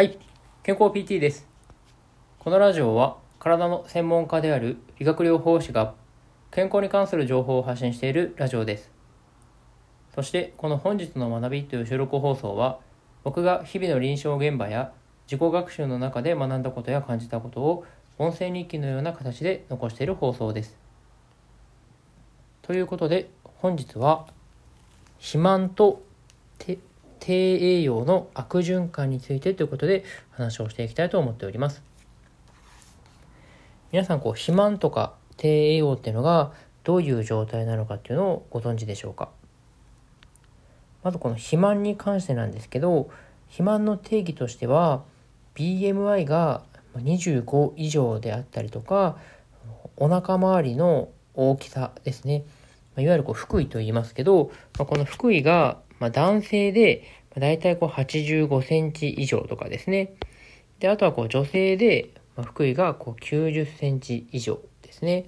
はい、健康 PT です。このラジオは体の専門家である理学療法士が健康に関する情報を発信しているラジオです。そしてこの本日の学びという収録放送は僕が日々の臨床現場や自己学習の中で学んだことや感じたことを音声日記のような形で残している放送です。ということで本日は肥満と低栄養の悪循環についてということで話をしていきたいと思っております。皆さんこう肥満とか低栄養っていうのがどういう状態なのかっていうのをご存知でしょうか？まずこの肥満に関してなんですけど肥満の定義としては BMI が25以上であったりとかお腹周りの大きさですねいわゆるこう腹囲と言いますけどまあこの腹囲がまあ男性でだいたいこう85センチ以上とかですね。であとはこう女性で腹囲がこう90センチ以上ですね、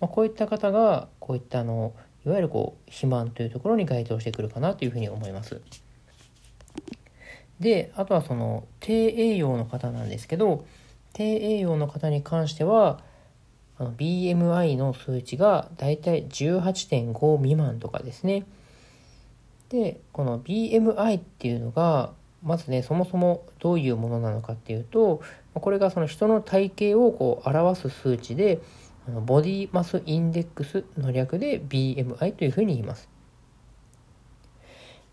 まあ、こういった方がこういったあのいわゆるこう肥満というところに該当してくるかなというふうに思います。であとはその低栄養の方なんですけど低栄養の方に関しては BMI の数値がだいたい18.5未満とかですね。でこの BMI っていうのがまずねそもそもどういうものなのかっていうとこれがその人の体型をこう表す数値でボディマスインデックスの略で BMI というふうに言います。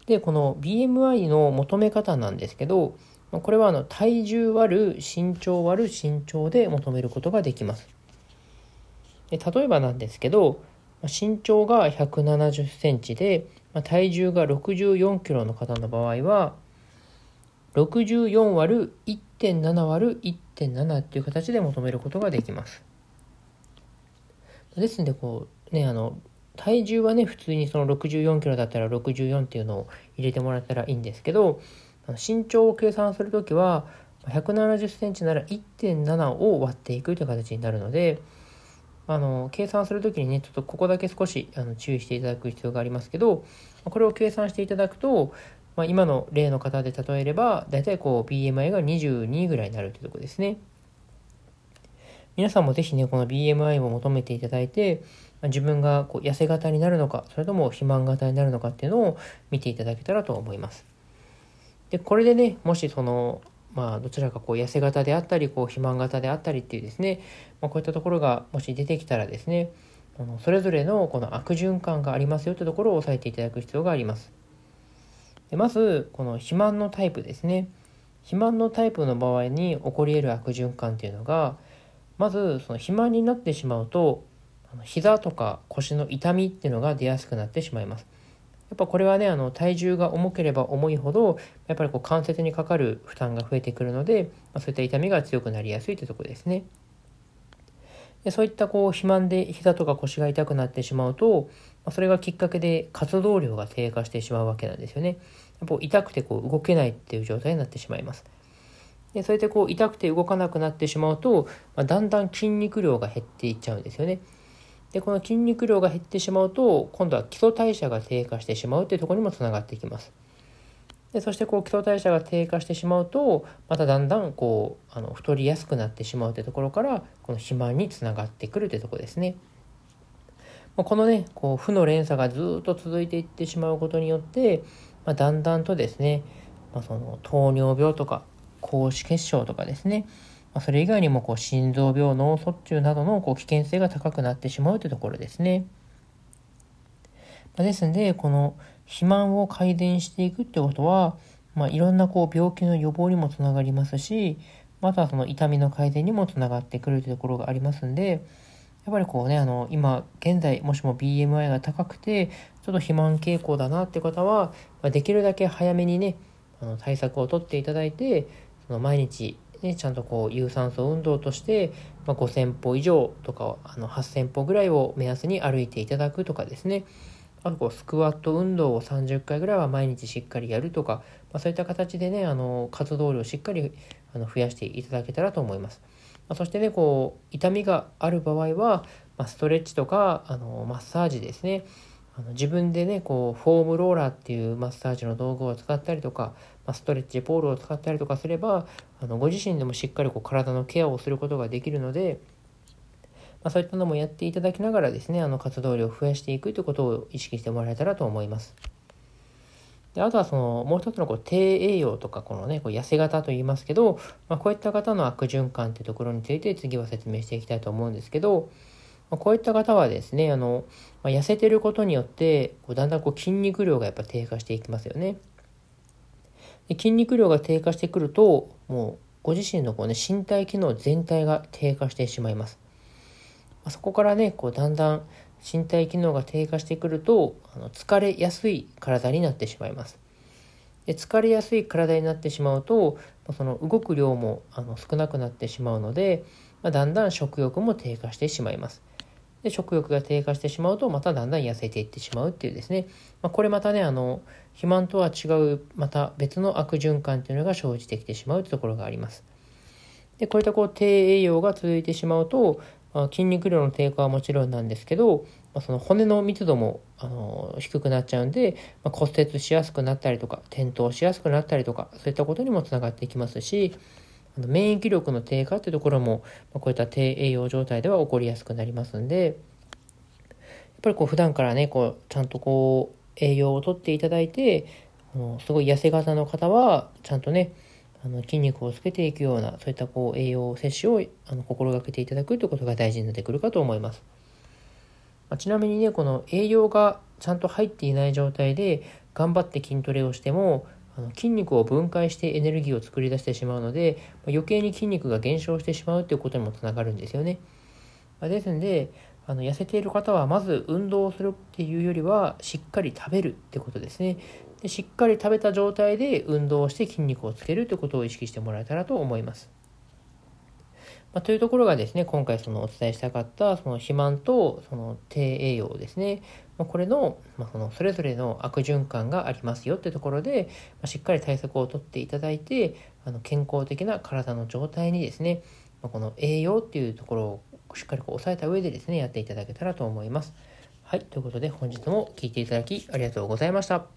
でこの BMI の求め方なんですけどこれはあの体重割る身長割る身長で求めることができます。で例えばなんですけど身長が170センチで体重が64キロの方の場合は64割る1.7割る1.7っていう形で求めることができます。ですのでこうねあの体重はね普通にその64キロだったら64っていうのを入れてもらったらいいんですけど身長を計算するときは170センチなら1.7を割っていくという形になるのであの計算するときにねちょっとここだけ少しあの注意していただく必要がありますけどこれを計算していただくと、まあ、今の例の方で例えればだいたいこう BMI が22ぐらいになるというとこですね。皆さんもぜひねこの BMI を求めていただいて自分がこう痩せ型になるのかそれとも肥満型になるのかっていうのを見ていただけたらと思います。でこれでねもしそのまあどちらかこう痩せ型であったりこう肥満型であったりっていうですね、まあ、こういったところがもし出てきたらですねあのそれぞれのこの悪循環がありますよというところを押さえていただく必要があります。でまずこの肥満のタイプですね。肥満のタイプの場合に起こり得る悪循環っていうのがまずその肥満になってしまうと膝とか腰の痛みっていうのが出やすくなってしまいます。やっぱこれはねあの体重が重ければ重いほどやっぱりこう関節にかかる負担が増えてくるので、まあ、そういった痛みが強くなりやすいというところですね。でそういったこう肥満で膝とか腰が痛くなってしまうと、まあ、それがきっかけで活動量が低下してしまうわけなんですよね。やっぱ痛くてこう動けないっていう状態になってしまいます。でそうやってこう痛くて動かなくなってしまうと、まあ、だんだん筋肉量が減っていっちゃうんですよね。でこの筋肉量が減ってしまうと今度は基礎代謝が低下してしまうというところにもつながっていきます。でそしてこう基礎代謝が低下してしまうとまただんだんこうあの太りやすくなってしまうというところからこの肥満につながってくるというところですね。このねこう負の連鎖がずっと続いていってしまうことによって、まあ、だんだんとですね、まあ、その糖尿病とか高脂血症とかですねまそれ以外にもこう心臓病、脳卒中などのこう危険性が高くなってしまうというところですね。まですので、この肥満を改善していくってことは、まあ、いろんなこう病気の予防にもつながりますし、またはその痛みの改善にもつながってくるというところがありますんで、やっぱりこうね、あの、今、現在、もしも BMI が高くて、ちょっと肥満傾向だなって方は、ま、できるだけ早めにね、あの対策をとっていただいて、その毎日ね、ちゃんとこう有酸素運動として、まあ、5000歩以上とかあの8000歩ぐらいを目安に歩いていただくとかですね。あとこうスクワット運動を30回ぐらいは毎日しっかりやるとか、まあ、そういった形でねあの活動量をしっかりあの増やしていただけたらと思います、まあ、そしてねこう痛みがある場合は、ま、ストレッチとかあのマッサージですね。あの自分でねこうフォームローラーっていうマッサージの道具を使ったりとか、まあ、ストレッチポールを使ったりとかすればあのご自身でもしっかりこう体のケアをすることができるので、まあ、そういったのもやっていただきながらですねあの活動量を増やしていくということを意識してもらえたらと思います。であとはそのもう一つのこう低栄養とかこのねこう痩せ型と言いますけど、まあ、こういった方の悪循環っていうところについて次は説明していきたいと思うんですけど、まこういった方はですね、あの、ま、痩せてることによって、こうだんだんこう筋肉量がやっぱ低下していきますよね。で筋肉量が低下してくると、もうご自身のこう、ね、身体機能全体が低下してしまいます。ま、そこからね、こうだんだん身体機能が低下してくると、あの疲れやすい体になってしまいます。で疲れやすい体になってしまうと、その動く量もあの少なくなってしまうので、まあ、だんだん食欲も低下してしまいます。で食欲が低下してしまうとまただんだん痩せていってしまうっていうですね、まあ、これまたねあの肥満とは違うまた別の悪循環っていうのが生じてきてしまうというところがあります。でこういったこう低栄養が続いてしまうと、まあ、筋肉量の低下はもちろんなんですけど、まあ、その骨の密度もあの低くなっちゃうんで、ま骨折しやすくなったりとか転倒しやすくなったりとかそういったことにもつながっていきますしあの免疫力の低下っていうところも、まこういった低栄養状態では起こりやすくなりますんで、やっぱりこう普段からね、こうちゃんとこう栄養をとっていただいて、あのすごい痩せ型の方は、ちゃんとね、あの筋肉をつけていくような、そういったこう栄養摂取をあの心がけていただくということが大事になってくるかと思います。まあ、ちなみにね、この栄養がちゃんと入っていない状態で頑張って筋トレをしても、あの筋肉を分解してエネルギーを作り出してしまうので、ま余計に筋肉が減少してしまうということにもつながるんですよね。まですのであの痩せている方はまず運動をするっていうよりはしっかり食べるってことですね。でしっかり食べた状態で運動をして筋肉をつけるということを意識してもらえたらと思います。まあ、というところがですね、今回そのお伝えしたかったその肥満とその低栄養ですね、ま、これの,、まあそのそれぞれの悪循環がありますよってところで、ま、しっかり対策をとっていただいて、あの健康的な体の状態にですね、ま、この栄養っていうところをしっかりこう抑えた上でですね、やっていただけたらと思います。はい、ということで本日も聴いていただきありがとうございました。